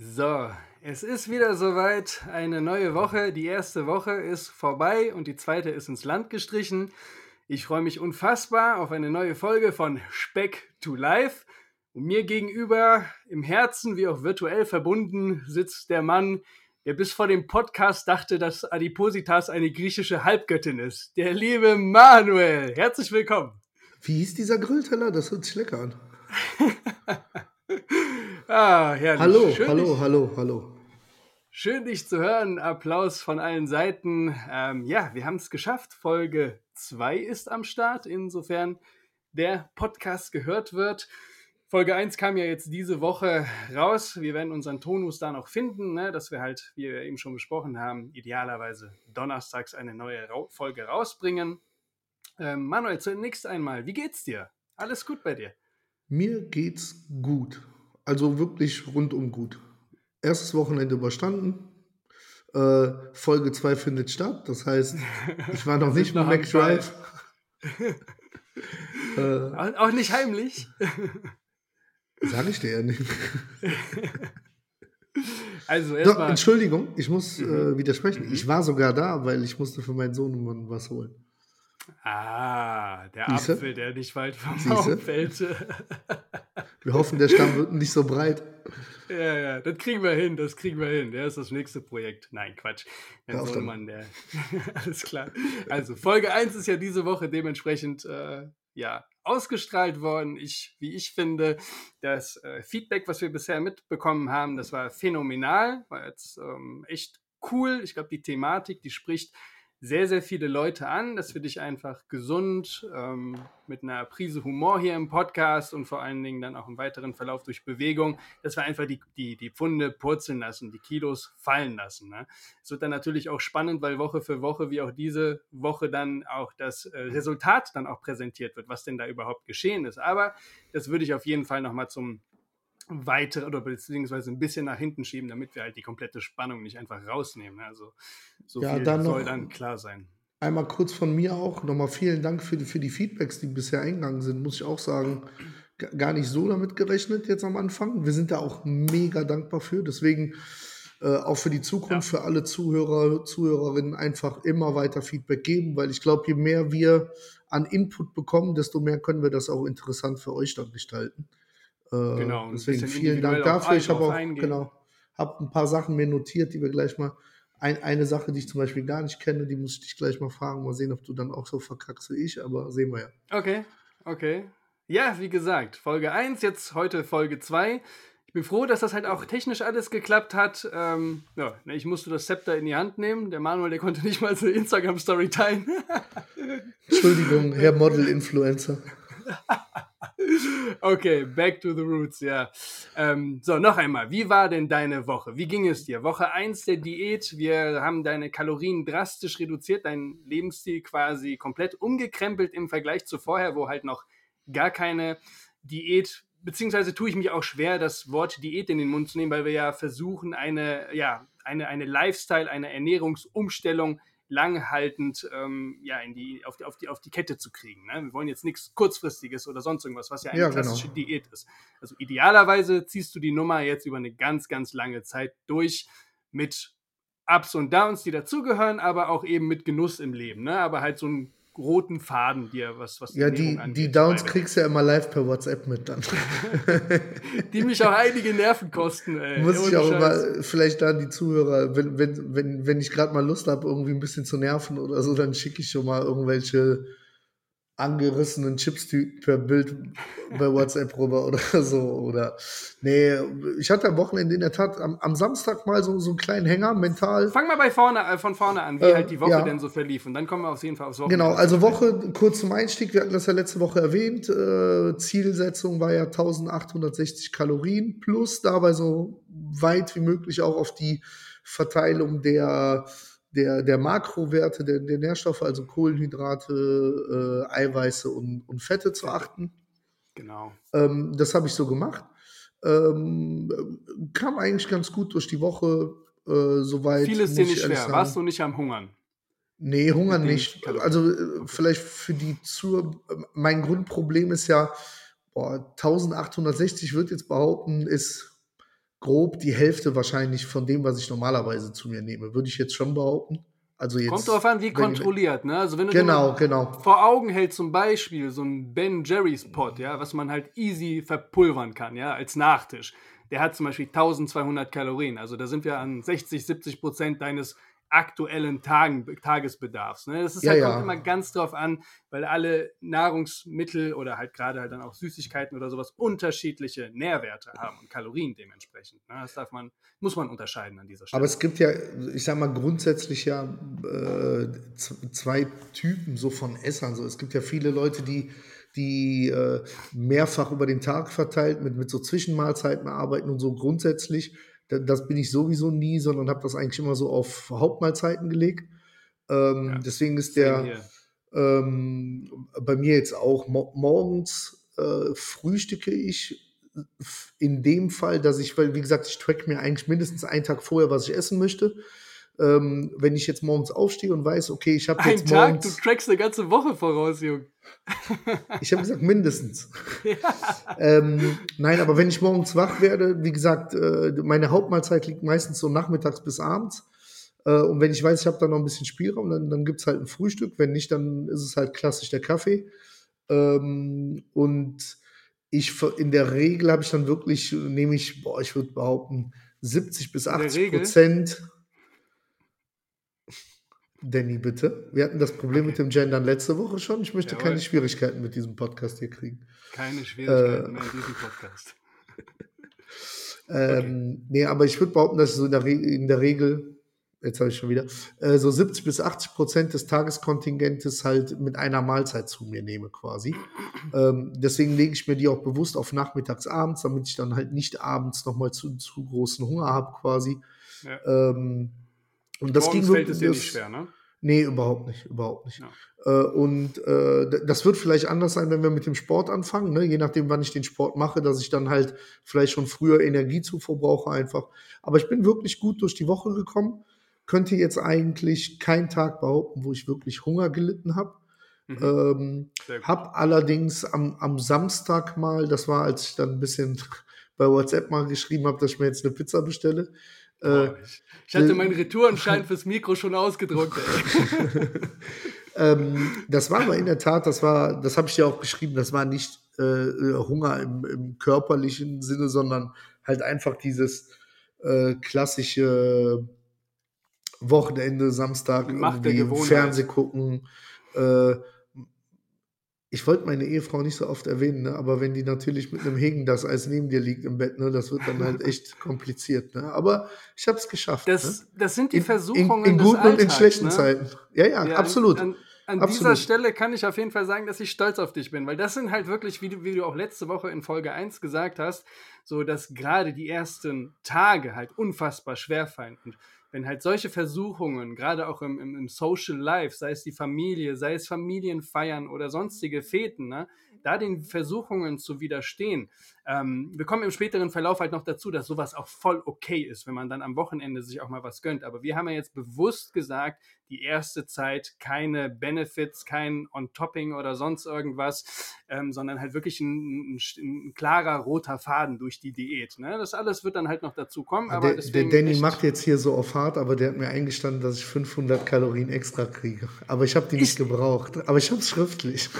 So, es ist wieder soweit. Eine neue Woche. Die erste Woche ist vorbei und die zweite ist ins Land gestrichen. Ich freue mich unfassbar auf eine neue Folge von Speck to Life. Und mir gegenüber, im Herzen wie auch virtuell verbunden, sitzt der Mann, der bis vor dem Podcast dachte, dass Adipositas eine griechische Halbgöttin ist. Der liebe Manuel. Herzlich willkommen. Wie hieß dieser Grillteller? Das hört sich lecker an. ah, herrlich. Hallo, Schön, hallo, dich, hallo, hallo. Schön, dich zu hören. Applaus von allen Seiten. Ähm, ja, wir haben es geschafft. Folge 2 ist am Start. Insofern der Podcast gehört wird. Folge 1 kam ja jetzt diese Woche raus. Wir werden unseren Tonus da noch finden, ne, dass wir halt, wie wir eben schon besprochen haben, idealerweise donnerstags eine neue Ra Folge rausbringen. Ähm, Manuel, zunächst einmal, wie geht's dir? Alles gut bei dir? Mir geht's gut. Also wirklich rundum gut. Erstes Wochenende überstanden. Äh, Folge 2 findet statt. Das heißt, ich war noch nicht mit noch am Mac Drive. äh, Auch, nicht heimlich. Sag ich dir ja nicht. Also Doch. Entschuldigung, ich muss Mhm. äh, widersprechen. Mhm. Ich war sogar da, weil ich musste für meinen Sohn was holen. Ah, der Siehste? Apfel, der nicht weit vom? Baum fällt. Wir hoffen, der Stamm wird nicht so breit. Ja, ja, das kriegen wir hin, das kriegen wir hin. Der ist das nächste Projekt. Nein, Quatsch. Mein auf Sohnemann, der. Alles klar. Also, Folge 1 ist ja diese Woche dementsprechend äh, ja, ausgestrahlt worden. Ich, wie ich finde, das äh, Feedback, was wir bisher mitbekommen haben, das war phänomenal, war jetzt ähm, echt cool. Ich glaube, die Thematik, die spricht sehr, sehr viele Leute an. Das finde ich einfach gesund, ähm, mit einer Prise Humor hier im Podcast und vor allen Dingen dann auch im weiteren Verlauf durch Bewegung, dass wir einfach die, die, die Pfunde purzeln lassen, die Kilos fallen lassen. Ne? Es wird dann natürlich auch spannend, weil Woche für Woche, wie auch diese Woche, dann auch das äh, Resultat dann auch präsentiert wird, was denn da überhaupt geschehen ist. Aber das würde ich auf jeden Fall nochmal zum weiter oder beziehungsweise ein bisschen nach hinten schieben, damit wir halt die komplette Spannung nicht einfach rausnehmen. Also so Ja, viel dann soll dann klar sein. Einmal kurz von mir auch nochmal vielen Dank für die, für die Feedbacks, die bisher eingegangen sind. Muss ich auch sagen, gar nicht so damit gerechnet jetzt am Anfang. Wir sind da auch mega dankbar für. Deswegen äh, auch für die Zukunft, für alle Zuhörer, Zuhörerinnen einfach immer weiter Feedback geben, weil ich glaube, je mehr wir an Input bekommen, desto mehr können wir das auch interessant für euch dann gestalten. Genau, deswegen vielen Dank dafür. Ich habe auch eingehen. genau, habe ein paar Sachen mir notiert, die wir gleich mal ein, eine Sache, die ich zum Beispiel gar nicht kenne, die muss ich dich gleich mal fragen. Mal sehen, ob du dann auch so verkackst wie ich, aber sehen wir ja. Okay, okay. Ja, wie gesagt, Folge 1, jetzt heute Folge 2. Ich bin froh, dass das halt auch technisch alles geklappt hat. Ähm, ja, ne, ich musste das Zepter in die Hand nehmen. Der Manuel, der konnte nicht mal so eine Instagram-Story teilen. Entschuldigung, Herr Model-Influencer. Okay, back to the roots, ja. Ähm, so, noch einmal, wie war denn deine Woche? Wie ging es dir? Woche 1 der Diät, wir haben deine Kalorien drastisch reduziert, deinen Lebensstil quasi komplett umgekrempelt im Vergleich zu vorher, wo halt noch gar keine Diät, beziehungsweise tue ich mich auch schwer, das Wort Diät in den Mund zu nehmen, weil wir ja versuchen, eine, ja, eine, eine Lifestyle, eine Ernährungsumstellung langhaltend ähm, ja, in die, auf, die, auf, die, auf die Kette zu kriegen. Ne? Wir wollen jetzt nichts kurzfristiges oder sonst irgendwas, was ja eine Ja, genau. klassische Diät ist. Also idealerweise ziehst du die Nummer jetzt über eine ganz, ganz lange Zeit durch mit Ups und Downs, die dazugehören, aber auch eben mit Genuss im Leben. Ne? Aber halt so einen roten Faden dir, was, was Ja, Ernährung die, angeht, die Downs kriegst du ja immer live per WhatsApp mit dann. die mich auch einige Nerven kosten. Ey. Muss ich auch immer, vielleicht da die Zuhörer, wenn, wenn, wenn, wenn ich gerade mal Lust habe, irgendwie ein bisschen zu nerven oder so, dann schicke ich schon mal irgendwelche angerissenen Chips per Bild bei WhatsApp rüber oder so. Oder nee, ich hatte am Wochenende in der Tat am, am Samstag mal so, so einen kleinen Hänger mental. Fang mal bei vorne, äh, von vorne an, wie Äh, halt die Woche ja. denn so verlief. Und dann kommen wir auf jeden Fall aufs Wochenende. Genau, also Woche kurz zum Einstieg, wir hatten das ja letzte Woche erwähnt. Äh, Zielsetzung war ja 1860 Kalorien plus dabei so weit wie möglich auch auf die Verteilung der, der, der Makrowerte, der, der Nährstoffe, also Kohlenhydrate, äh, Eiweiße und, und Fette zu achten. Genau. Ähm, das habe ich so gemacht. Ähm, kam eigentlich ganz gut durch die Woche. Äh, soweit. Viel ist muss dir ich nicht schwer. sagen. Warst du nicht am Hungern? Nee, Hunger Mit den nicht. Also äh, vielleicht für die Zur. Mein Grundproblem ist ja, boah, 1860 würde jetzt behaupten, ist grob die Hälfte wahrscheinlich von dem, was ich normalerweise zu mir nehme, würde ich jetzt schon behaupten. Also jetzt, Kommt darauf an, wie kontrolliert, ne? Also wenn du genau, genau. vor Augen hältst, zum Beispiel so ein Ben Jerry's Pot, ja, was man halt easy verpulvern kann, ja, als Nachtisch. Der hat zum Beispiel 1200 Kalorien. Also da sind wir an 60, 70 Prozent deines aktuellen Tagen, Tagesbedarfs. Ne? Das ist Ja, halt, ja. kommt immer ganz drauf an, weil alle Nahrungsmittel oder halt gerade halt dann auch Süßigkeiten oder sowas unterschiedliche Nährwerte haben und Kalorien dementsprechend. Ne? Das darf man, muss man unterscheiden an dieser Stelle. Aber es gibt ja, ich sag mal, grundsätzlich ja äh, zwei Typen so von Essern. So, es gibt ja viele Leute, die, die äh, mehrfach über den Tag verteilt mit, mit so Zwischenmahlzeiten arbeiten und so grundsätzlich. Da- Das bin ich sowieso nie, sondern habe das eigentlich immer so auf Hauptmahlzeiten gelegt. Ähm, Ja, deswegen ist der, ähm, bei mir jetzt auch mo morgens äh, frühstücke ich f- in dem Fall, dass ich, weil wie gesagt, ich track mir eigentlich mindestens einen Tag vorher, was ich essen möchte. Ähm, wenn ich jetzt morgens aufstehe und weiß, okay, ich habe Ein jetzt Tag, du morgens, trackst eine ganze Woche voraus, Junge. ich habe gesagt mindestens. ähm, nein, aber wenn ich morgens wach werde, wie gesagt, äh, meine Hauptmahlzeit liegt meistens so nachmittags bis abends. Äh, und wenn ich weiß, ich habe da noch ein bisschen Spielraum, dann, dann gibt es halt ein Frühstück. Wenn nicht, dann ist es halt klassisch der Kaffee. Ähm, und ich in der Regel habe ich dann wirklich, nehme ich, boah, ich würde behaupten, 70 bis der 80 Regel? Prozent. Danny, bitte. Wir hatten das Problem mit dem Gendern letzte Woche schon. Ich möchte Jawohl. keine Schwierigkeiten mit diesem Podcast hier kriegen. Keine Schwierigkeiten Äh. mehr in diesem Podcast. Ähm, Nee, aber ich würde behaupten, dass ich so in der, Re in der Regel, jetzt habe ich schon wieder, äh, so 70 bis 80 Prozent des Tageskontingentes halt mit einer Mahlzeit zu mir nehme quasi. Ähm, deswegen lege ich mir die auch bewusst auf nachmittags, abends, damit ich dann halt nicht abends nochmal zu, zu großen Hunger habe quasi. Ja. Ähm, und das Morgens ging fällt es dir nicht schwer, ne? Nee, überhaupt nicht, überhaupt nicht. Ja. Äh, und äh, das wird vielleicht anders sein, wenn wir mit dem Sport anfangen, ne? je nachdem, wann ich den Sport mache, dass ich dann halt vielleicht schon früher Energiezufuhr brauche einfach. Aber ich bin wirklich gut durch die Woche gekommen. Könnte jetzt eigentlich keinen Tag behaupten, wo ich wirklich Hunger gelitten habe. Mhm. Ähm, hab allerdings am, am Samstag mal, das war, als ich dann ein bisschen bei WhatsApp mal geschrieben habe, dass ich mir jetzt eine Pizza bestelle. Äh, ich, hatte äh, meinen Retourenschein fürs Mikro schon ausgedruckt. Ähm, das war aber in der Tat, das war, das habe ich dir auch geschrieben, das war nicht äh, Hunger im, im körperlichen Sinne, sondern halt einfach dieses äh, klassische Wochenende, Samstag, Macht irgendwie. Fernseh gucken. Äh, ich wollte meine Ehefrau nicht so oft erwähnen, ne? aber wenn die natürlich mit einem Hegen das Eis neben dir liegt im Bett, ne, das wird dann halt echt kompliziert. Ne? Aber ich habe es geschafft. ne? Das, das sind die in, Versuchungen in, in des guten und in Alltags, schlechten ne? Zeiten. Ja, ja, Ja, absolut. An, an, an dieser Absolut. Stelle kann ich auf jeden Fall sagen, dass ich stolz auf dich bin, weil das sind halt wirklich, wie du, wie du auch letzte Woche in Folge 1 gesagt hast, so dass gerade die ersten Tage halt unfassbar schwer fallen. Und wenn halt solche Versuchungen, gerade auch im, im, im Social Life, sei es die Familie, sei es Familienfeiern oder sonstige Feten, ne, da den Versuchungen zu widerstehen. Ähm, wir kommen im späteren Verlauf halt noch dazu, dass sowas auch voll okay ist, wenn man dann am Wochenende sich auch mal was gönnt. Aber wir haben ja jetzt bewusst gesagt, die erste Zeit keine Benefits, kein On-Topping oder sonst irgendwas, ähm, sondern halt wirklich ein, ein, ein, klarer roter Faden durch die Diät. Ne? Das alles wird dann halt noch dazu kommen. Aber der, der Danny macht jetzt hier so auf hart, aber der hat mir eingestanden, dass ich 500 Kalorien extra kriege. Aber ich habe die nicht Ich- gebraucht. Aber ich habe es schriftlich.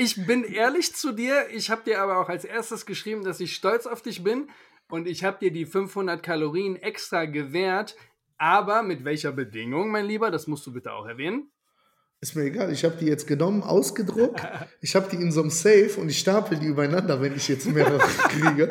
Ich bin ehrlich zu dir. Ich habe dir aber auch als erstes geschrieben, dass ich stolz auf dich bin. Und ich habe dir die 500 Kalorien extra gewährt. Aber mit welcher Bedingung, mein Lieber? Das musst du bitte auch erwähnen. Ist mir egal. Ich habe die jetzt genommen, ausgedruckt. Ich habe die in so einem Safe und ich stapel die übereinander, wenn ich jetzt mehrere kriege.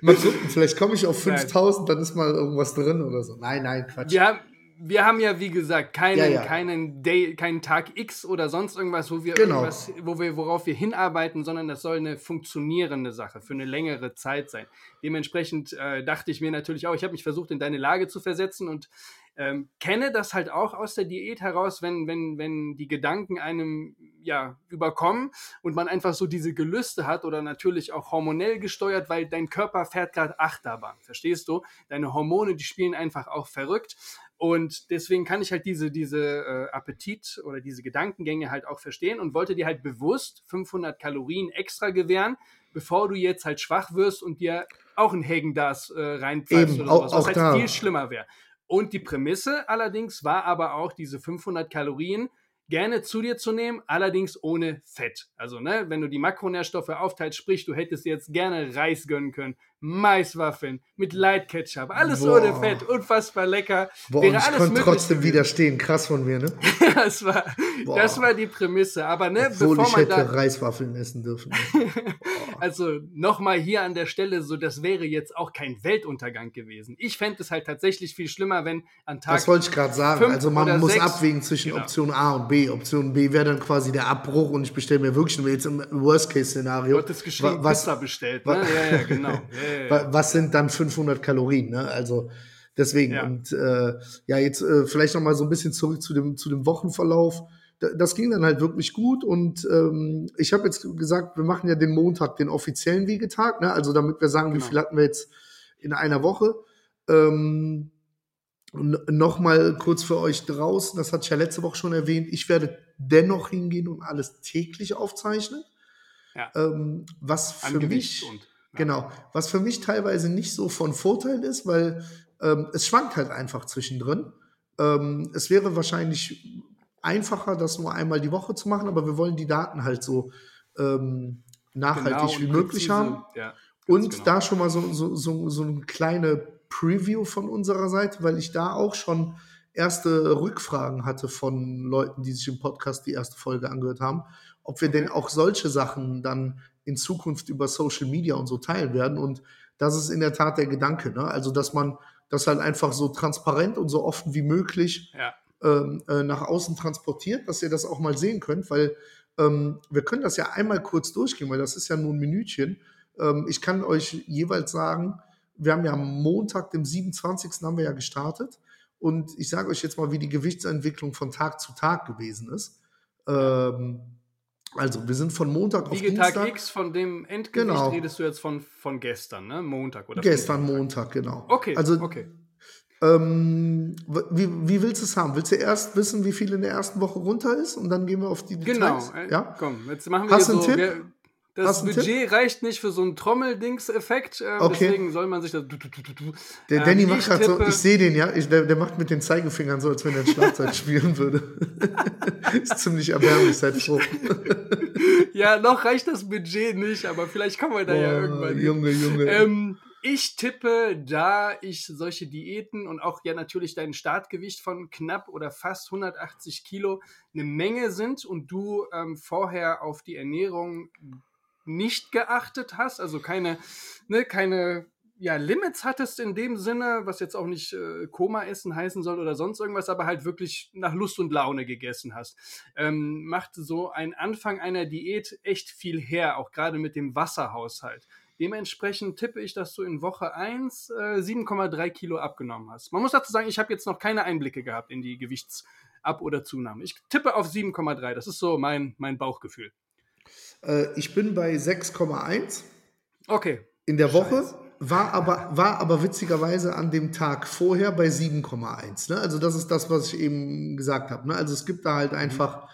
Mal gucken, vielleicht komme ich auf Nein. 5000, dann ist mal irgendwas drin oder so. Nein, nein, Quatsch. Wir haben, wir haben ja, wie gesagt, keinen, Ja, ja. keinen, Day, keinen Tag X oder sonst irgendwas, wo wir Genau. irgendwas, wo wir, worauf wir hinarbeiten, sondern das soll eine funktionierende Sache für eine längere Zeit sein. Dementsprechend äh, dachte ich mir natürlich auch, ich habe mich versucht, in deine Lage zu versetzen und ähm, kenne das halt auch aus der Diät heraus, wenn, wenn, wenn die Gedanken einem ja überkommen und man einfach so diese Gelüste hat oder natürlich auch hormonell gesteuert, weil dein Körper fährt gerade Achterbahn, verstehst du? Deine Hormone, die spielen einfach auch verrückt. Und deswegen kann ich halt diese, diese äh, Appetit oder diese Gedankengänge halt auch verstehen und wollte dir halt bewusst 500 Kalorien extra gewähren, bevor du jetzt halt schwach wirst und dir auch ein Hagen-Dazs äh, reinpfeifst oder sowas, was halt da. viel schlimmer wäre. Und die Prämisse allerdings war aber auch diese 500 Kalorien gerne zu dir zu nehmen, allerdings ohne Fett. Also, ne, wenn du die Makronährstoffe aufteilst, sprich, du hättest jetzt gerne Reis gönnen können, Maiswaffeln mit Light Ketchup, alles Boah. ohne Fett, unfassbar lecker. Boah, Wäre und ich konnte trotzdem widerstehen, krass von mir, ne? das, war, das war die Prämisse, aber ne, Obwohl bevor ich man hätte da, Reiswaffeln essen dürfen. also nochmal hier an der Stelle, so das wäre jetzt auch kein Weltuntergang gewesen. Ich fände es halt tatsächlich viel schlimmer, wenn an Tag Das wollte ich gerade sagen, also man muss sechs, abwägen zwischen genau. Option A und B. Option B wäre dann quasi der Abbruch und ich bestelle mir wirklich nur jetzt im Worst-Case-Szenario. Du hattest geschrieben, was, Pizza bestellt, ne? Ja, ja, genau. Ja, was sind dann 500 Kalorien? Ne? Also deswegen. Ja. Und äh, ja, jetzt äh, vielleicht noch mal so ein bisschen zurück zu dem, zu dem Wochenverlauf. das ging dann halt wirklich gut und ähm, ich habe jetzt gesagt, wir machen ja den Montag den offiziellen Wiegetag, ne? also damit wir sagen, genau. wie viel hatten wir jetzt in einer Woche. Ähm, Nochmal kurz für euch draußen, das hatte ich ja letzte Woche schon erwähnt, ich werde dennoch hingehen und alles täglich aufzeichnen. Ja. Ähm, was für mich, und Genau. Was für mich teilweise nicht so von Vorteil ist, weil ähm, es schwankt halt einfach zwischendrin. Ähm, es wäre wahrscheinlich einfacher, das nur einmal die Woche zu machen, aber wir wollen die Daten halt so ähm, nachhaltig genau, wie möglich präzise, haben. Ja, und genau. da schon mal so, so, so, so eine kleine Preview von unserer Seite, weil ich da auch schon erste Rückfragen hatte von Leuten, die sich im Podcast die erste Folge angehört haben, ob wir denn auch solche Sachen dann in Zukunft über Social Media und so teilen werden. Und das ist in der Tat der Gedanke. Ne? Also, dass man das halt einfach so transparent und so offen wie möglich ja. ähm, äh, nach außen transportiert, dass ihr das auch mal sehen könnt, weil ähm, wir können das ja einmal kurz durchgehen, weil das ist ja nur ein Minütchen. Ähm, ich kann euch jeweils sagen, wir haben ja am Montag, dem 27. haben wir ja gestartet. Und ich sage euch jetzt mal, wie die Gewichtsentwicklung von Tag zu Tag gewesen ist. Ähm, also, wir sind von Montag auf Dienstag. Dienstag. X von dem Endgewicht genau. redest du jetzt von, von gestern, ne? Montag oder Gestern Montag, genau. Okay, also, okay. Ähm, wie, wie willst du es haben? Willst du erst wissen, wie viel in der ersten Woche runter ist und dann gehen wir auf die Details? Genau, äh, ja? komm, jetzt machen wir Hast einen so, Tipp? Wir, das Budget Tipp? reicht nicht für so einen Trommeldings-Effekt, äh, okay. deswegen soll man sich das. Der ähm, Danny macht gerade so, ich sehe den, ja, ich, der, der, macht mit den Zeigefingern so, als wenn er ein Schlagzeug spielen würde. ist ziemlich erbärmlich, seid froh. ja, noch reicht das Budget nicht, aber vielleicht kommen wir da oh, ja irgendwann. Junge, Junge. Ähm, ich tippe, da ich solche Diäten und auch ja natürlich dein Startgewicht von knapp oder fast 180 Kilo eine Menge sind und du ähm, vorher auf die Ernährung nicht geachtet hast, also keine, ne, keine ja, Limits hattest in dem Sinne, was jetzt auch nicht äh, Koma-Essen heißen soll oder sonst irgendwas, aber halt wirklich nach Lust und Laune gegessen hast, ähm, macht so ein Anfang einer Diät echt viel her, auch gerade mit dem Wasserhaushalt. Dementsprechend tippe ich, dass du in Woche 1 äh, 7,3 Kilo abgenommen hast. Man muss dazu sagen, ich habe jetzt noch keine Einblicke gehabt in die Gewichtsab- oder Zunahme. Ich tippe auf 7,3. Das ist so mein, mein Bauchgefühl. Äh, ich bin bei 6,1. Okay. In der Woche. War aber, war aber witzigerweise an dem Tag vorher bei 7,1. Ne? Also das ist das, was ich eben gesagt habe. Ne? Also es gibt da halt einfach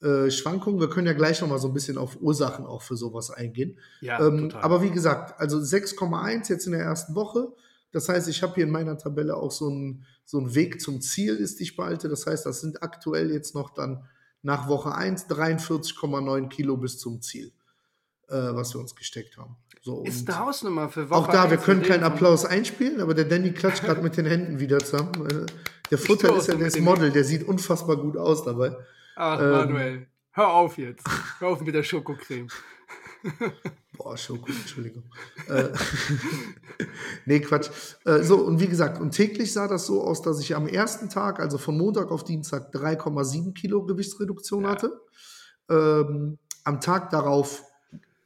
äh, Schwankungen. Wir können ja gleich noch mal so ein bisschen auf Ursachen auch für sowas eingehen. Ja, ähm, aber wie gesagt, also 6,1 jetzt in der ersten Woche. Das heißt, ich habe hier in meiner Tabelle auch so einen so einen Weg zum Ziel, ist die Spalte. Das heißt, das sind aktuell jetzt noch dann nach Woche 1 43,9 Kilo bis zum Ziel, äh, was wir uns gesteckt haben. So, ist eine Hausnummer für Woche Auch da, wir können keinen Applaus einspielen, aber der Danny klatscht gerade mit den Händen wieder zusammen. Äh, der Vorteil ist ja, der ist Model, der sieht unfassbar gut aus dabei. Ach, ähm, Manuel, hör auf jetzt. Hör auf mit der Schokocreme. Boah, Schoko, Entschuldigung. äh, nee, Quatsch. Äh, so, und wie gesagt, und täglich sah das so aus, dass ich am ersten Tag, also von Montag auf Dienstag, 3,7 Kilo Gewichtsreduktion ja. hatte. Ähm, am Tag darauf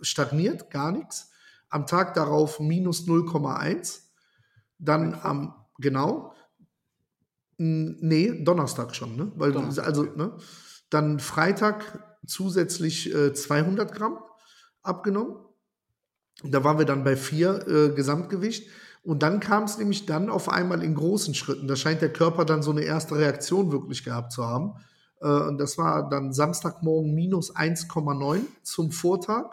stagniert, gar nichts. Am Tag darauf minus 0,1. Dann am, genau. Nee, Donnerstag schon, ne? Weil, Donnerstag, also, ne? Dann Freitag zusätzlich äh, 200 Gramm abgenommen. Da waren wir dann bei vier äh, Gesamtgewicht. Und dann kam es nämlich dann auf einmal in großen Schritten. Da scheint der Körper dann so eine erste Reaktion wirklich gehabt zu haben. Äh, und das war dann Samstagmorgen minus 1,9 zum Vortag.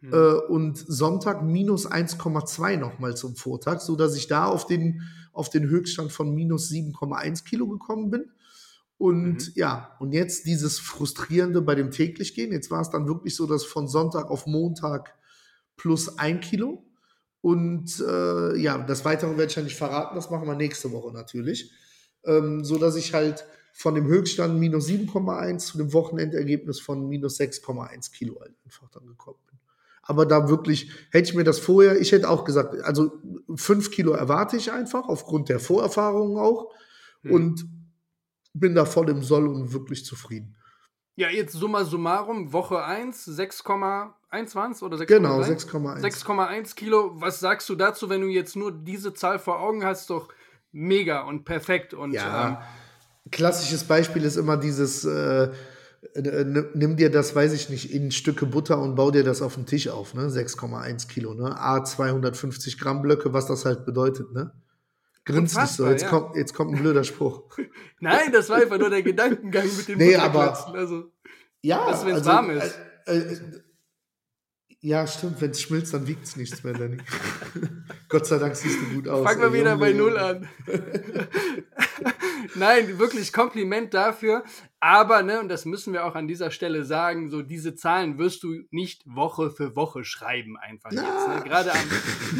Mhm. und Sonntag minus 1,2 nochmal zum Vortag, sodass ich da auf den, auf den Höchststand von minus 7,1 Kilo gekommen bin. Und mhm. ja, und jetzt dieses Frustrierende bei dem täglich gehen. Jetzt war es dann wirklich so, dass von Sonntag auf Montag plus ein Kilo. Und äh, ja, das Weitere werde ich ja nicht verraten, das machen wir nächste Woche natürlich. Ähm, so dass ich halt von dem Höchststand minus 7,1 zu dem Wochenendergebnis von minus 6,1 Kilo halt einfach dann gekommen bin. Aber da wirklich, hätte ich mir das vorher, ich hätte auch gesagt, also 5 Kilo erwarte ich einfach, aufgrund der Vorerfahrungen auch. Hm. Und bin da voll im Soll und wirklich zufrieden. Ja, jetzt summa summarum, Woche 1, 6,1 waren es oder 6,1? Genau, 6,1. 6,1 Kilo. Was sagst du dazu, wenn du jetzt nur diese Zahl vor Augen hast? Doch mega und perfekt. Und, ja, ähm, klassisches Beispiel ist immer dieses, äh, nimm dir das, weiß ich nicht, in Stücke Butter und bau dir das auf den Tisch auf, ne? 6,1 Kilo, ne? A 250 Gramm Blöcke, was das halt bedeutet, ne? Grinst nicht so, jetzt, ja. kommt, jetzt kommt ein blöder Spruch. Nein, das war einfach nur der Gedankengang mit dem nee, aber, also, Ja, was, wenn es also, warm ist. Äh, äh, ja, stimmt, wenn es schmilzt, dann wiegt es nichts mehr, Danny. Gott sei Dank siehst du gut aus. Fangen wir wieder Junge, bei Null an. Nein, wirklich Kompliment dafür. Aber, ne, und das müssen wir auch an dieser Stelle sagen, so diese Zahlen wirst du nicht Woche für Woche schreiben, einfach Na, jetzt. Ne? Gerade am.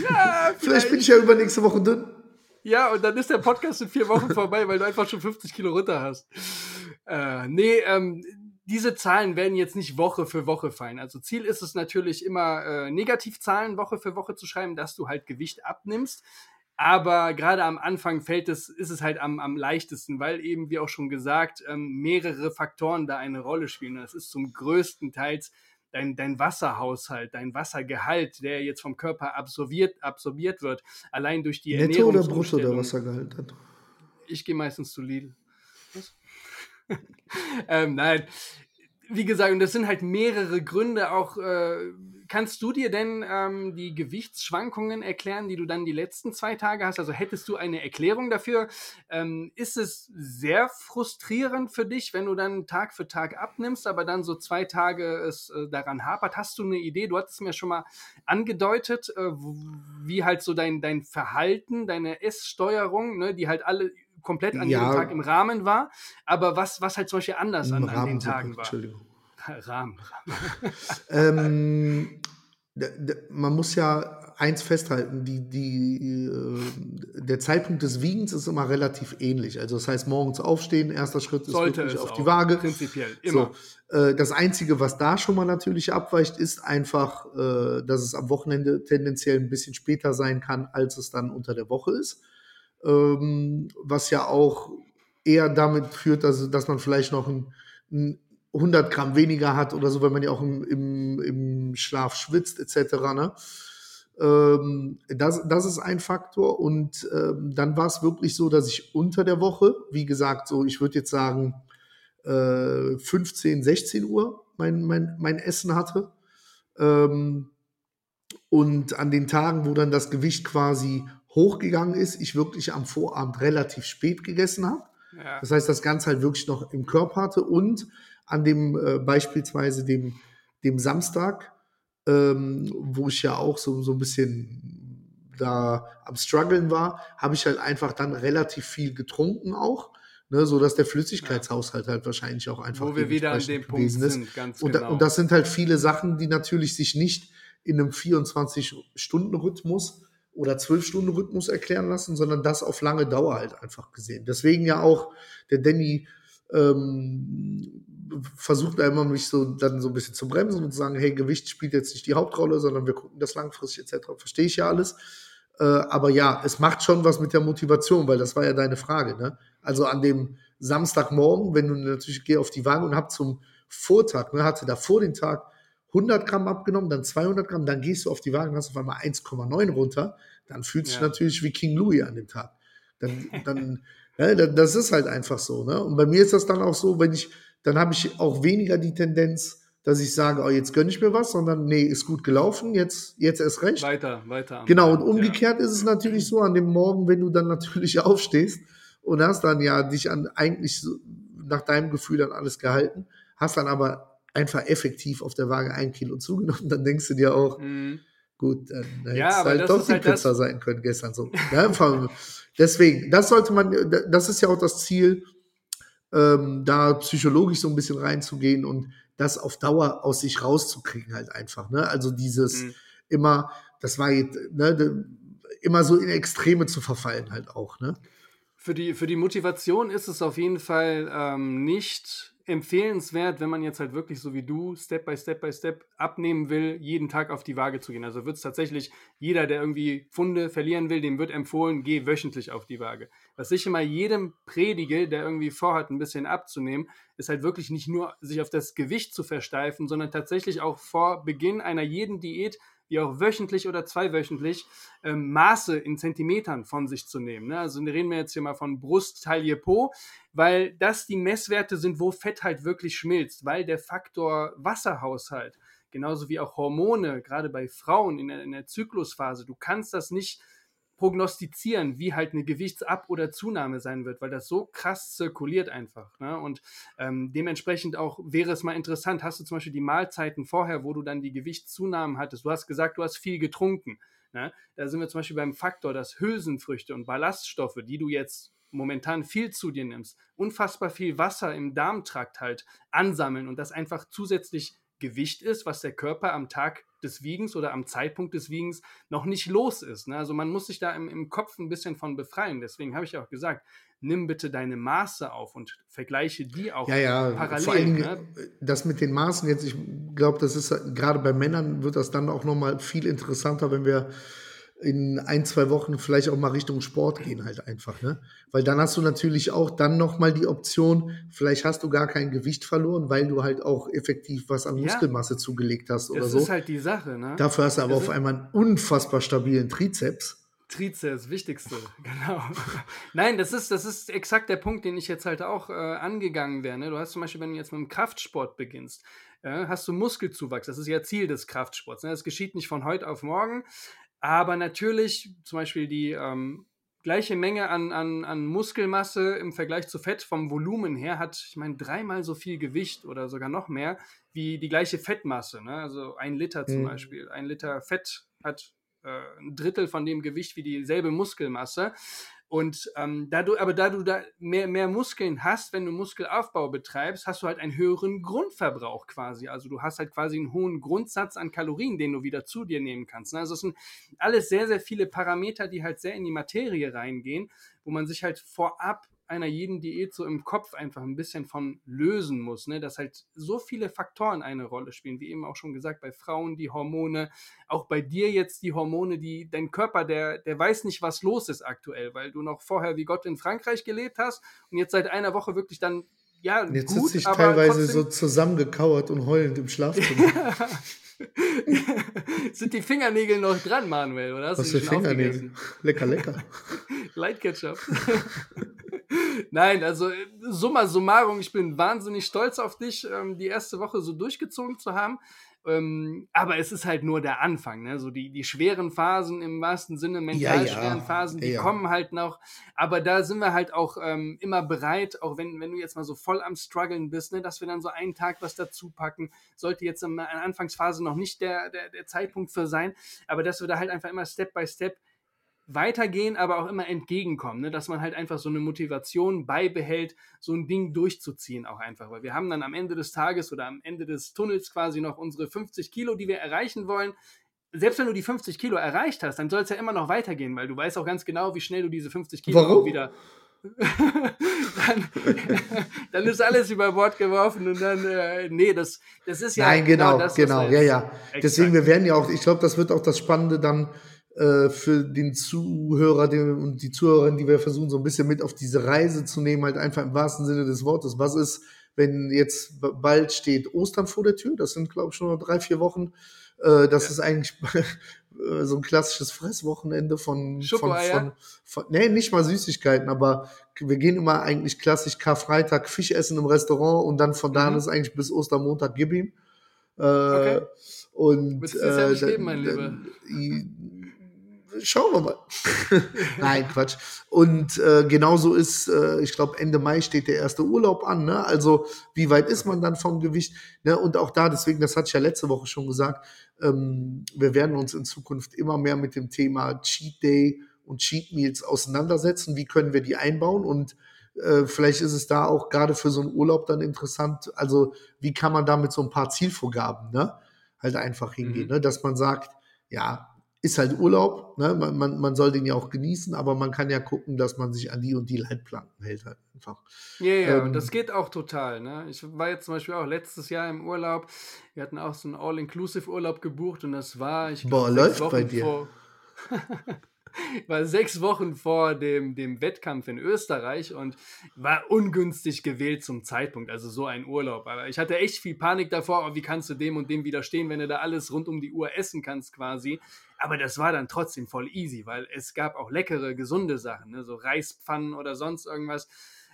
Ja, vielleicht. vielleicht bin ich ja übernächste Woche dünn. Ja, und dann ist der Podcast in vier Wochen vorbei, weil du einfach schon 50 Kilo runter hast. Äh, nee, ähm, diese Zahlen werden jetzt nicht Woche für Woche fallen. Also Ziel ist es natürlich immer, äh, Negativzahlen Woche für Woche zu schreiben, dass du halt Gewicht abnimmst. Aber gerade am Anfang fällt es, ist es halt am, am leichtesten, weil eben, wie auch schon gesagt, ähm, mehrere Faktoren da eine Rolle spielen. Das ist zum größten Teils dein, dein Wasserhaushalt, dein Wassergehalt, der jetzt vom Körper absorbiert, absorbiert wird, allein durch die Netto Ernährung. oder brutto der Wassergehalt hat? Ich gehe meistens zu Lidl. Was? ähm, nein, wie gesagt, und das sind halt mehrere Gründe auch. Äh, kannst du dir denn ähm, die Gewichtsschwankungen erklären, die du dann die letzten zwei Tage hast? Also hättest du eine Erklärung dafür? Ähm, ist es sehr frustrierend für dich, wenn du dann Tag für Tag abnimmst, aber dann so zwei Tage es äh, daran hapert? Hast du eine Idee? Du hattest mir schon mal angedeutet, äh, wie halt so dein, dein Verhalten, deine Esssteuerung, ne, die halt alle komplett an ja. jedem Tag im Rahmen war, aber was, was halt zum Beispiel anders an, an den Tagen war. Entschuldigung. Rahmen. ähm, man muss ja eins festhalten, die, die, äh, der Zeitpunkt des Wiegens ist immer relativ ähnlich. Also das heißt, morgens aufstehen, erster Schritt ist Sollte wirklich auf die Waage. Prinzipiell, immer. So, äh, das Einzige, was da schon mal natürlich abweicht, ist einfach, äh, dass es am Wochenende tendenziell ein bisschen später sein kann, als es dann unter der Woche ist. Ähm, was ja auch eher damit führt, dass, dass man vielleicht noch ein, ein 100 Gramm weniger hat oder so, weil man ja auch im, im, im Schlaf schwitzt etc. Ne? Ähm, das, das ist ein Faktor und ähm, dann war es wirklich so, dass ich unter der Woche, wie gesagt, so ich würde jetzt sagen äh, 15, 16 Uhr mein, mein, mein Essen hatte. Ähm, und an den Tagen, wo dann das Gewicht quasi hochgegangen ist, ich wirklich am Vorabend relativ spät gegessen habe. Ja. Das heißt, das Ganze halt wirklich noch im Körper hatte und an dem äh, beispielsweise dem, dem Samstag, ähm, wo ich ja auch so, so ein bisschen da am struggeln war, habe ich halt einfach dann relativ viel getrunken auch. Ne, so dass der Flüssigkeitshaushalt halt wahrscheinlich auch einfach Wo wir wieder an dem Punkt sind, ganz und, genau. und das sind halt viele Sachen, die natürlich sich nicht in einem 24-Stunden-Rhythmus oder 12-Stunden-Rhythmus erklären lassen, sondern das auf lange Dauer halt einfach gesehen. Deswegen ja auch der Danny ähm, versucht er immer, mich so dann so ein bisschen zu bremsen und zu sagen, hey, Gewicht spielt jetzt nicht die Hauptrolle, sondern wir gucken das langfristig etc. Verstehe ich ja alles. Äh, aber ja, es macht schon was mit der Motivation, weil das war ja deine Frage. Ne? Also an dem Samstagmorgen, wenn du natürlich geh auf die Waage und hab zum Vortag, ne, hatte da vor den Tag 100 Gramm abgenommen, dann 200 Gramm, dann gehst du auf die Waage und hast auf einmal 1,9 runter, dann fühlst du ja. natürlich wie King Louis an dem Tag. Dann, dann ja, das ist halt einfach so. Ne? Und bei mir ist das dann auch so, wenn ich dann habe ich auch weniger die Tendenz, dass ich sage, oh, jetzt gönne ich mir was, sondern nee, ist gut gelaufen, jetzt, jetzt erst recht. Weiter, weiter. Genau, und umgekehrt ja. ist es natürlich so, an dem Morgen, wenn du dann natürlich aufstehst und hast dann ja dich an eigentlich so, nach deinem Gefühl an alles gehalten, hast dann aber einfach effektiv auf der Waage ein Kilo zugenommen, dann denkst du dir auch, mhm. gut, dann hätte ja, es halt doch die halt Pizza sein können gestern so. Ja, deswegen, das sollte man, das ist ja auch das Ziel, ähm, da psychologisch so ein bisschen reinzugehen und das auf Dauer aus sich rauszukriegen halt einfach. Ne? Also dieses mhm. immer, das war jetzt, ne, immer so in Extreme zu verfallen halt auch. Ne? Für die, für die Motivation ist es auf jeden Fall ähm, nicht empfehlenswert, wenn man jetzt halt wirklich so wie du Step by Step by Step abnehmen will, jeden Tag auf die Waage zu gehen. Also wird es tatsächlich jeder, der irgendwie Funde verlieren will, dem wird empfohlen, geh wöchentlich auf die Waage. Was ich immer jedem predige, der irgendwie vorhat, ein bisschen abzunehmen, ist halt wirklich nicht nur sich auf das Gewicht zu versteifen, sondern tatsächlich auch vor Beginn einer jeden Diät wie auch wöchentlich oder zweiwöchentlich ähm, Maße in Zentimetern von sich zu nehmen. Ne? Also reden wir jetzt hier mal von Brust, Taille, Po, weil das die Messwerte sind, wo Fett halt wirklich schmilzt, weil der Faktor Wasserhaushalt, genauso wie auch Hormone, gerade bei Frauen in der, in der Zyklusphase, du kannst das nicht prognostizieren, wie halt eine Gewichtsab- oder Zunahme sein wird, weil das so krass zirkuliert einfach. Ne? Und ähm, dementsprechend auch wäre es mal interessant, hast du zum Beispiel die Mahlzeiten vorher, wo du dann die Gewichtszunahmen hattest. Du hast gesagt, du hast viel getrunken. Ne? Da sind wir zum Beispiel beim Faktor, dass Hülsenfrüchte und Ballaststoffe, die du jetzt momentan viel zu dir nimmst, unfassbar viel Wasser im Darmtrakt halt ansammeln und das einfach zusätzlich Gewicht ist, was der Körper am Tag des Wiegens oder am Zeitpunkt des Wiegens noch nicht los ist. Ne? Also man muss sich da im, im Kopf ein bisschen von befreien. Deswegen habe ich auch gesagt, nimm bitte deine Maße auf und vergleiche die auch ja, ja, parallel. Vor allem, ne? Das mit den Maßen jetzt, ich glaube, das ist gerade bei Männern wird das dann auch nochmal viel interessanter, wenn wir in ein, zwei Wochen vielleicht auch mal Richtung Sport gehen halt einfach, ne? Weil dann hast du natürlich auch dann nochmal die Option, vielleicht hast du gar kein Gewicht verloren, weil du halt auch effektiv was an Muskelmasse ja, zugelegt hast oder so. Das ist halt die Sache, ne? Dafür hast du aber das auf einmal einen unfassbar stabilen Trizeps. Trizeps, wichtigste, genau. Nein, das ist, das ist exakt der Punkt, den ich jetzt halt auch äh, angegangen wäre. Ne? Du hast zum Beispiel, wenn du jetzt mit dem Kraftsport beginnst, äh, hast du Muskelzuwachs. Das ist ja Ziel des Kraftsports. Ne? Das geschieht nicht von heute auf morgen. Aber natürlich zum Beispiel die ähm, gleiche Menge an, an, an Muskelmasse im Vergleich zu Fett vom Volumen her hat, ich meine, dreimal so viel Gewicht oder sogar noch mehr wie die gleiche Fettmasse. Ne? Also ein Liter zum mhm. Beispiel. Ein Liter Fett hat äh, ein Drittel von dem Gewicht wie dieselbe Muskelmasse. Und ähm, da du, aber da du da mehr, mehr Muskeln hast, wenn du Muskelaufbau betreibst, hast du halt einen höheren Grundverbrauch quasi. Also du hast halt quasi einen hohen Grundsatz an Kalorien, den du wieder zu dir nehmen kannst. Ne? Also es sind alles sehr, sehr viele Parameter, die halt sehr in die Materie reingehen, wo man sich halt vorab einer jeden Diät so im Kopf einfach ein bisschen von lösen muss, ne? dass halt so viele Faktoren eine Rolle spielen, wie eben auch schon gesagt, bei Frauen die Hormone, auch bei dir jetzt die Hormone, die dein Körper, der, der weiß nicht, was los ist aktuell, weil du noch vorher wie Gott in Frankreich gelebt hast und jetzt seit einer Woche wirklich dann ja, jetzt gut, sitze ich teilweise so zusammengekauert und heulend im Schlafzimmer. Sind die Fingernägel noch dran, Manuel? Oder hast Was für Fingernägel? Lecker, lecker. Light Ketchup. Nein, also summa summarum, ich bin wahnsinnig stolz auf dich, ähm, die erste Woche so durchgezogen zu haben. Ähm, aber es ist halt nur der Anfang, ne? So die, die schweren Phasen im wahrsten Sinne, mental ja, ja. schweren Phasen, die ja. kommen halt noch. Aber da sind wir halt auch ähm, immer bereit, auch wenn, wenn du jetzt mal so voll am struggeln bist, ne, dass wir dann so einen Tag was dazu packen. Sollte jetzt in der Anfangsphase noch nicht der, der, der Zeitpunkt für sein, aber dass wir da halt einfach immer Step by Step weitergehen, aber auch immer entgegenkommen, ne? dass man halt einfach so eine Motivation beibehält, so ein Ding durchzuziehen auch einfach, weil wir haben dann am Ende des Tages oder am Ende des Tunnels quasi noch unsere 50 Kilo, die wir erreichen wollen. Selbst wenn du die 50 Kilo erreicht hast, dann soll es ja immer noch weitergehen, weil du weißt auch ganz genau, wie schnell du diese 50 Kilo Warum? wieder dann, dann, ist alles über Bord geworfen und dann, äh, nee, das, das ist ja. Nein, genau, genau, das, genau ja, ja. Deswegen, wir werden ja auch, ich glaube, das wird auch das Spannende dann äh, für den Zuhörer den, und die Zuhörerin, die wir versuchen, so ein bisschen mit auf diese Reise zu nehmen, halt einfach im wahrsten Sinne des Wortes. Was ist, wenn jetzt bald steht Ostern vor der Tür? Das sind, glaube ich, schon noch drei, vier Wochen. Äh, das ja. ist eigentlich äh, so ein klassisches Fresswochenende von, von, von, von, nee, nicht mal Süßigkeiten, aber wir gehen immer eigentlich klassisch Karfreitag Fisch essen im Restaurant und dann von da an mhm. ist eigentlich bis Ostermontag gib ihm. Äh, okay. Und Willst du das ja äh, leben, mein Lieber? Schauen wir mal. Nein, Quatsch. Und äh, genauso ist, äh, ich glaube, Ende Mai steht der erste Urlaub an. Ne? Also wie weit ist man dann vom Gewicht? Ne? Und auch da, deswegen, das hatte ich ja letzte Woche schon gesagt, ähm, wir werden uns in Zukunft immer mehr mit dem Thema Cheat Day und Cheat Meals auseinandersetzen. Wie können wir die einbauen? Und äh, vielleicht ist es da auch gerade für so einen Urlaub dann interessant. Also wie kann man da mit so ein paar Zielvorgaben ne? halt einfach hingehen, mhm. ne? dass man sagt, ja, ist halt Urlaub, ne? man, man, man soll den ja auch genießen, aber man kann ja gucken, dass man sich an die und die Leitplanken hält halt einfach. Ja, ja, ähm, das geht auch total. Ne? Ich war jetzt zum Beispiel auch letztes Jahr im Urlaub, wir hatten auch so einen All-Inclusive-Urlaub gebucht und das war, ich glaube, läuft Wochen bei dir. War sechs Wochen vor dem, dem Wettkampf in Österreich und war ungünstig gewählt zum Zeitpunkt, also so ein Urlaub. Aber ich hatte echt viel Panik davor, oh, wie kannst du dem und dem widerstehen, wenn du da alles rund um die Uhr essen kannst quasi. Aber das war dann trotzdem voll easy, weil es gab auch leckere, gesunde Sachen, ne? so Reispfannen oder sonst irgendwas.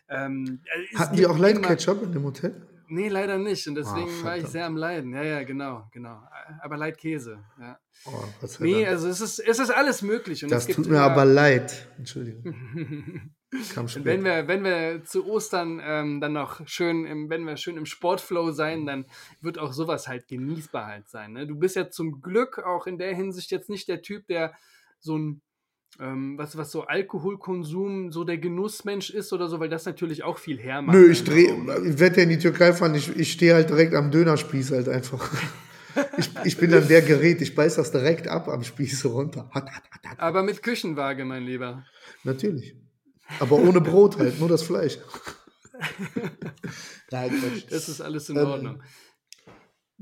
Ähm, Hatten die auch Light Ketchup in dem Hotel? Nee, leider nicht. Und deswegen oh, war ich sehr am Leiden. Ja, ja, genau, genau. Aber leid Käse. Ja. Oh, nee, also es ist, es ist alles möglich. Und das tut mir aber leid. Entschuldigung. und wenn wir, wenn wir zu Ostern ähm, dann noch schön im, wenn wir schön im Sportflow sein, dann wird auch sowas halt genießbar halt sein. Ne? Du bist ja zum Glück auch in der Hinsicht jetzt nicht der Typ, der so ein ähm, was, was so Alkoholkonsum so der Genussmensch ist oder so, weil das natürlich auch viel hermacht. Nö, ich drehe, ich werde ja in die Türkei fahren, ich, ich stehe halt direkt am Dönerspieß halt einfach. ich, ich bin dann der Gerät, ich beiß das direkt ab am Spieß runter. Hat, hat, hat, Aber mit Küchenwaage, mein Lieber. Natürlich. Aber ohne Brot halt, nur das Fleisch. Nein, Das ist alles in Ordnung. Ähm,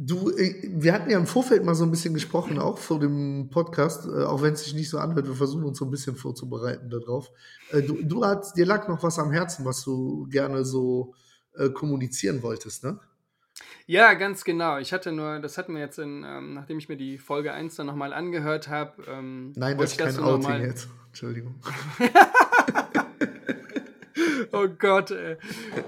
Du, äh, wir hatten ja im Vorfeld mal so ein bisschen gesprochen, auch vor dem Podcast, äh, auch wenn es sich nicht so anhört, wir versuchen uns so ein bisschen vorzubereiten darauf. Äh, du, du hast, dir lag noch was am Herzen, was du gerne so äh, kommunizieren wolltest, ne? Ja, ganz genau. Ich hatte nur, das hatten wir jetzt in, ähm, nachdem ich mir die Folge 1 dann nochmal angehört habe. Ähm, Nein, das ist kein Outing jetzt. Entschuldigung. oh Gott. Äh,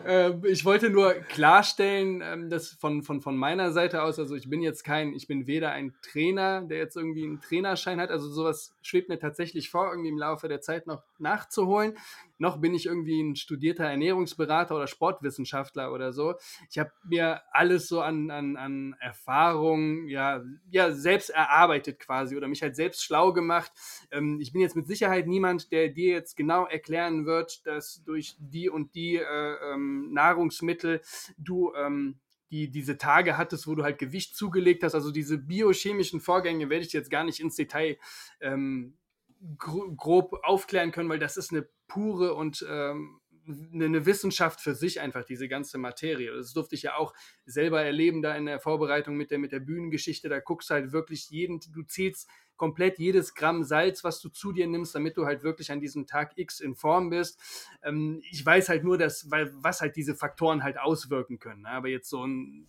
äh, ich wollte nur klarstellen, äh, dass von, von, von meiner Seite aus, also ich bin jetzt kein, ich bin weder ein Trainer, der jetzt irgendwie einen Trainerschein hat, also sowas schwebt mir tatsächlich vor, irgendwie im Laufe der Zeit noch nachzuholen noch bin ich irgendwie ein studierter Ernährungsberater oder Sportwissenschaftler oder so. Ich habe mir alles so an, an, an Erfahrungen ja, ja, selbst erarbeitet quasi oder mich halt selbst schlau gemacht. Ähm, ich bin jetzt mit Sicherheit niemand, der dir jetzt genau erklären wird, dass durch die und die äh, ähm, Nahrungsmittel du ähm, die, diese Tage hattest, wo du halt Gewicht zugelegt hast. Also diese biochemischen Vorgänge werde ich jetzt gar nicht ins Detail ähm, grob aufklären können, weil das ist eine pure und ähm, eine Wissenschaft für sich einfach, diese ganze Materie. Das durfte ich ja auch selber erleben da in der Vorbereitung mit der, mit der Bühnengeschichte. Da guckst du halt wirklich jeden, du zählst komplett jedes Gramm Salz, was du zu dir nimmst, damit du halt wirklich an diesem Tag X in Form bist. Ähm, ich weiß halt nur, dass, weil, was halt diese Faktoren halt auswirken können. Ne? Aber jetzt so ein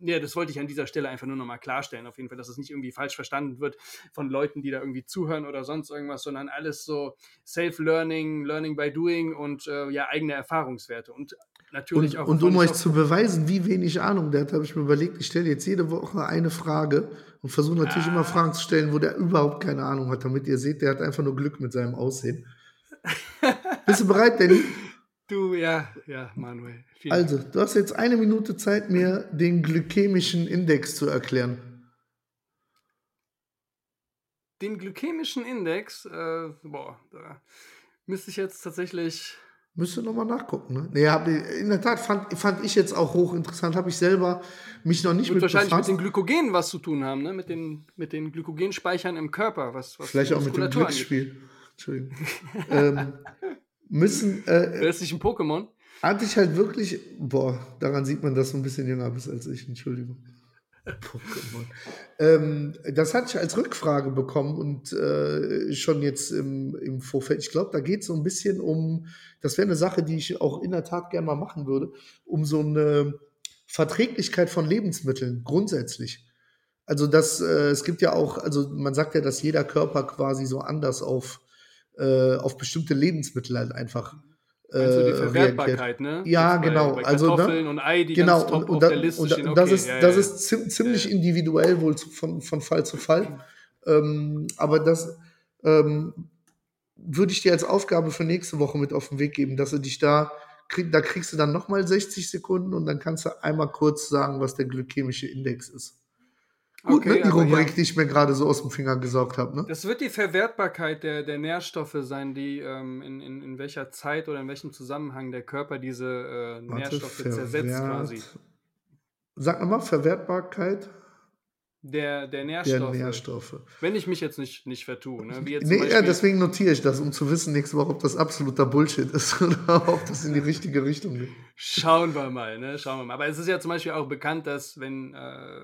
ja, das wollte ich an dieser Stelle einfach nur nochmal klarstellen, auf jeden Fall, dass es nicht irgendwie falsch verstanden wird von Leuten, die da irgendwie zuhören oder sonst irgendwas, sondern alles so Self-Learning, Learning by Doing und äh, ja, eigene Erfahrungswerte. Und natürlich und, auch. Und um euch zu beweisen, wie wenig Ahnung der hat, habe ich mir überlegt, ich stelle jetzt jede Woche eine Frage und versuche natürlich ah. immer Fragen zu stellen, wo der überhaupt keine Ahnung hat, damit ihr seht, der hat einfach nur Glück mit seinem Aussehen. Bist du bereit, Danny? Du, ja, ja, Manuel. also, du hast jetzt eine Minute Zeit, mir den glykämischen Index zu erklären. Den glykämischen Index, äh, boah, da müsste ich jetzt tatsächlich. Müsste nochmal nachgucken, ne? Nee, hab, in der Tat fand, fand ich jetzt auch hochinteressant. Habe ich selber mich noch nicht Wird mit wahrscheinlich befasst. mit den Glykogenen was zu tun haben, ne? Mit den, mit den Glykogenspeichern im Körper. Was, was Vielleicht auch mit dem Glücksspiel. Entschuldigung. ähm, müssen. Äh, das ist nicht ein Pokémon? Hatte ich halt wirklich. Boah, daran sieht man, dass du ein bisschen jünger bist als ich. Entschuldigung. Pokémon. Ähm, das hatte ich als Rückfrage bekommen und äh, schon jetzt im, im Vorfeld. Ich glaube, da geht es so ein bisschen um, das wäre eine Sache, die ich auch in der Tat gerne mal machen würde, um so eine Verträglichkeit von Lebensmitteln grundsätzlich. Also das, äh, es gibt ja auch, also man sagt ja, dass jeder Körper quasi so anders auf äh, auf bestimmte Lebensmittel halt einfach Also die äh, Verwertbarkeit, reagiert. ne? Ja, Jetzt genau. bei Also, ne? Kartoffeln und Ei, die Genau, ganz top und, und, auf der Liste und stehen. das Okay, ist, ja, das ja, ist ziem- ziemlich ja. individuell wohl zu- von, von Fall zu Fall. Ähm, aber das ähm, würde ich dir als Aufgabe für nächste Woche mit auf den Weg geben, dass du dich da, krieg, da kriegst du dann nochmal 60 Sekunden und dann kannst du einmal kurz sagen, was der glykämische Index ist. Gut, Okay, ne? Die Rubrik, ja. die ich mir gerade so aus dem Finger gesaugt habe. Ne? Das wird die Verwertbarkeit der, der Nährstoffe sein, die ähm, in, in, in welcher Zeit oder in welchem Zusammenhang der Körper diese äh, Warte, Nährstoffe zersetzt quasi. verwehrt. Sag nochmal, Verwertbarkeit Der, der der Nährstoffe. Nährstoffe. Wenn ich mich jetzt nicht, nicht vertue. Ne? Wie jetzt Nee, ja, deswegen notiere ich das, um zu wissen nächste Woche, ob das absoluter Bullshit ist oder ob das in die richtige Richtung geht. Schauen wir mal, ne? Schauen wir mal. Aber es ist ja zum Beispiel auch bekannt, dass wenn äh,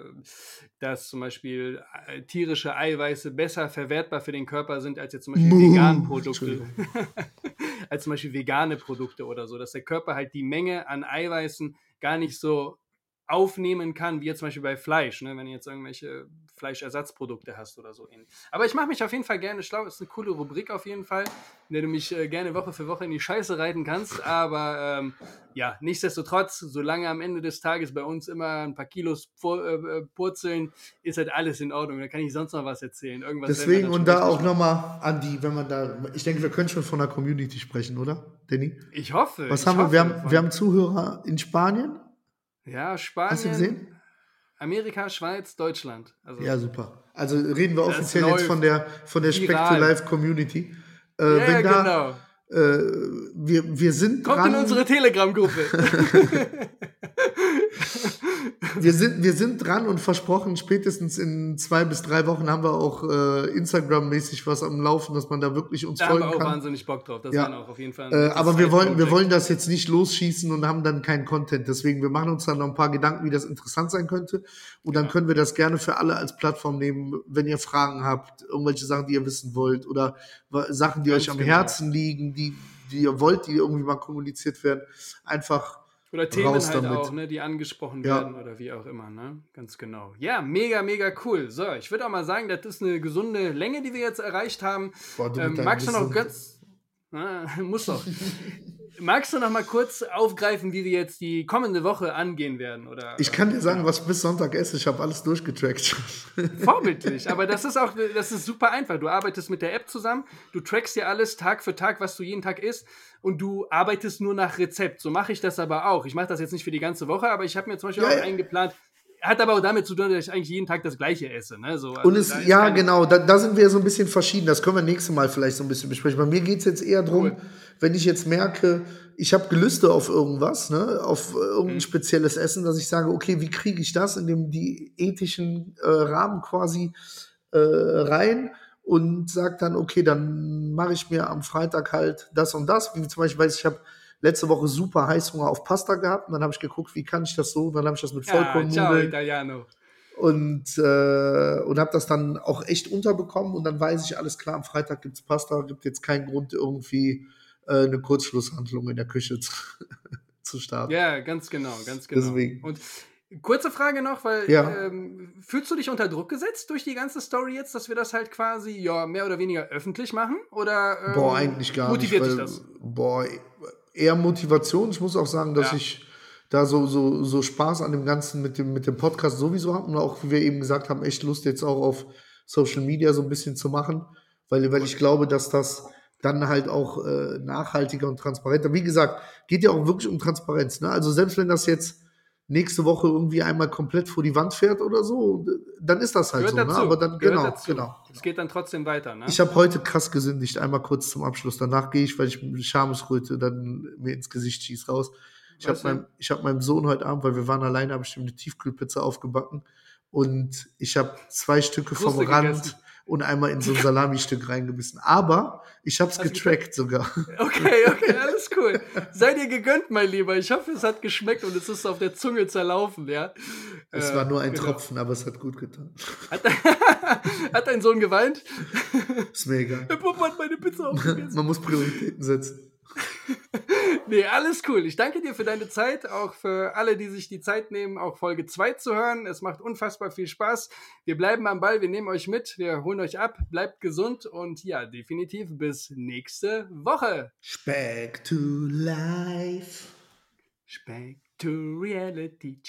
dass zum Beispiel äh, tierische Eiweiße besser verwertbar für den Körper sind als jetzt zum Beispiel Muh, vegane Produkte. Als zum Beispiel vegane Produkte oder so, dass der Körper halt die Menge an Eiweißen gar nicht so aufnehmen kann, wie jetzt zum Beispiel bei Fleisch, ne? wenn du jetzt irgendwelche Fleischersatzprodukte hast oder so ähnlich. Aber ich mache mich auf jeden Fall gerne schlau, ist eine coole Rubrik auf jeden Fall, in der du mich äh, gerne Woche für Woche in die Scheiße reiten kannst, aber ähm, ja, nichtsdestotrotz, solange am Ende des Tages bei uns immer ein paar Kilos vor, äh, äh, purzeln, ist halt alles in Ordnung, da kann ich sonst noch was erzählen. Irgendwas wir Deswegen und da auch nochmal an die, wenn man da, ich denke, wir können schon von der Community sprechen, oder, Danny? Ich hoffe. Was haben wir? hoffe, Wir haben, von- wir haben Zuhörer in Spanien. Ja, Spanien, Hast du gesehen? Amerika, Schweiz, Deutschland. Also, Ja, super. Also reden wir offiziell jetzt von der, von der Speck to. Life Community. Äh, ja, da, genau. äh, wir, wir sind Kommt dran. in unsere Telegram-Gruppe. Wir sind, wir sind dran und versprochen, spätestens in zwei bis drei Wochen haben wir auch äh, Instagram-mäßig was am Laufen, dass man da wirklich uns da haben wir folgen auch kann. wahnsinnig Bock drauf. Das Ja. auch auf jeden Fall Äh, aber wir wollen, wir wollen das jetzt nicht losschießen und haben dann keinen Content. Deswegen, wir machen uns dann noch ein paar Gedanken, wie das interessant sein könnte. Und dann Ja. können wir das gerne für alle als Plattform nehmen, wenn ihr Fragen habt, irgendwelche Sachen, die ihr wissen wollt oder Sachen, die Ganz euch am genau. Herzen liegen, die, die ihr wollt, die irgendwie mal kommuniziert werden. Einfach Oder Themen raus halt damit. auch, ne, die angesprochen Ja. werden oder wie auch immer, ne? Ganz genau. Ja, mega, mega cool. So, ich würde auch mal sagen, das ist eine gesunde Länge, die wir jetzt erreicht haben. Boah, du Ähm, magst du noch ganz. Ah, muss doch. Magst du noch mal kurz aufgreifen, wie wir jetzt die kommende Woche angehen werden? Oder, Ich kann dir sagen, was ich bis Sonntag esse. Ich habe alles durchgetrackt. Vorbildlich, aber das ist auch, das ist super einfach. Du arbeitest mit der App zusammen, du trackst dir alles Tag für Tag, was du jeden Tag isst und du arbeitest nur nach Rezept. So mache ich das aber auch. Ich mache das jetzt nicht für die ganze Woche, aber ich habe mir zum Beispiel Ja, auch ja. eingeplant, hat aber auch damit zu tun, dass ich eigentlich jeden Tag das gleiche esse. Ne? So, also Und es, ja, genau, da, da sind wir so ein bisschen verschieden. Das können wir nächstes Mal vielleicht so ein bisschen besprechen. Bei mir geht es jetzt eher darum, Cool. wenn ich jetzt merke, ich habe Gelüste auf irgendwas, ne, auf äh, irgendein Mhm. spezielles Essen, dass ich sage, okay, wie kriege ich das in dem die ethischen äh, Rahmen quasi äh, rein und sage dann, okay, dann mache ich mir am Freitag halt das und das. Wie zum Beispiel, weiß ich, habe letzte Woche super Heißhunger auf Pasta gehabt und dann habe ich geguckt, wie kann ich das so? Und dann habe ich das mit Ja, ciao, Vollkornnudeln Italiano. und, äh, und habe das dann auch echt unterbekommen und dann weiß ich, alles klar, am Freitag gibt's Pasta, gibt jetzt keinen Grund, irgendwie äh, eine Kurzschlusshandlung in der Küche zu, zu starten. Ja, ganz genau, ganz genau. Deswegen. Und kurze Frage noch, weil Ja. ähm, fühlst du dich unter Druck gesetzt durch die ganze Story jetzt, dass wir das halt quasi ja mehr oder weniger öffentlich machen? Oder ähm, Boah, eigentlich gar motiviert nicht. dich weil- das? Boah, eher Motivation. Ich muss auch sagen, dass Ja. ich da so, so, so Spaß an dem Ganzen mit dem, mit dem Podcast sowieso habe und auch, wie wir eben gesagt haben, echt Lust jetzt auch auf Social Media so ein bisschen zu machen, weil, weil ich glaube, dass das dann halt auch äh, nachhaltiger und transparenter. Wie gesagt, geht ja auch wirklich um Transparenz. Ne? Also selbst wenn das jetzt nächste Woche irgendwie einmal komplett vor die Wand fährt oder so, dann ist das halt Gehört so. Ne? Aber dann, gehört genau, dazu. genau. Es geht dann trotzdem weiter, ne? Ich habe heute krass gesündigt, einmal kurz zum Abschluss. Danach gehe ich, weil ich mit Schamesröte dann mir ins Gesicht schieß raus. Ich habe meinem, ich hab meinem Sohn heute Abend, weil wir waren alleine, habe ich ihm eine Tiefkühlpizza aufgebacken und ich habe zwei Stücke vom Kruste Rand gegessen. Und einmal in so ein Salami-Stück reingebissen. Aber ich habe es du getrackt sogar. Okay, okay, alles cool. Sei dir gegönnt, mein Lieber. Ich hoffe, es hat geschmeckt und es ist auf der Zunge zerlaufen, ja. Es Äh, war nur ein genau. Tropfen, aber es hat gut getan. Hat, hat dein Sohn geweint? Ist mir egal. Der Papa hat meine Pizza aufgegessen. Man muss Prioritäten setzen. nee, alles cool. Ich danke dir für deine Zeit, auch für alle, die sich die Zeit nehmen, auch Folge 2 zu hören. Es macht unfassbar viel Spaß. Wir bleiben am Ball, wir nehmen euch mit, wir holen euch ab, bleibt gesund und ja, definitiv bis nächste Woche. Speck to life. Speck to reality.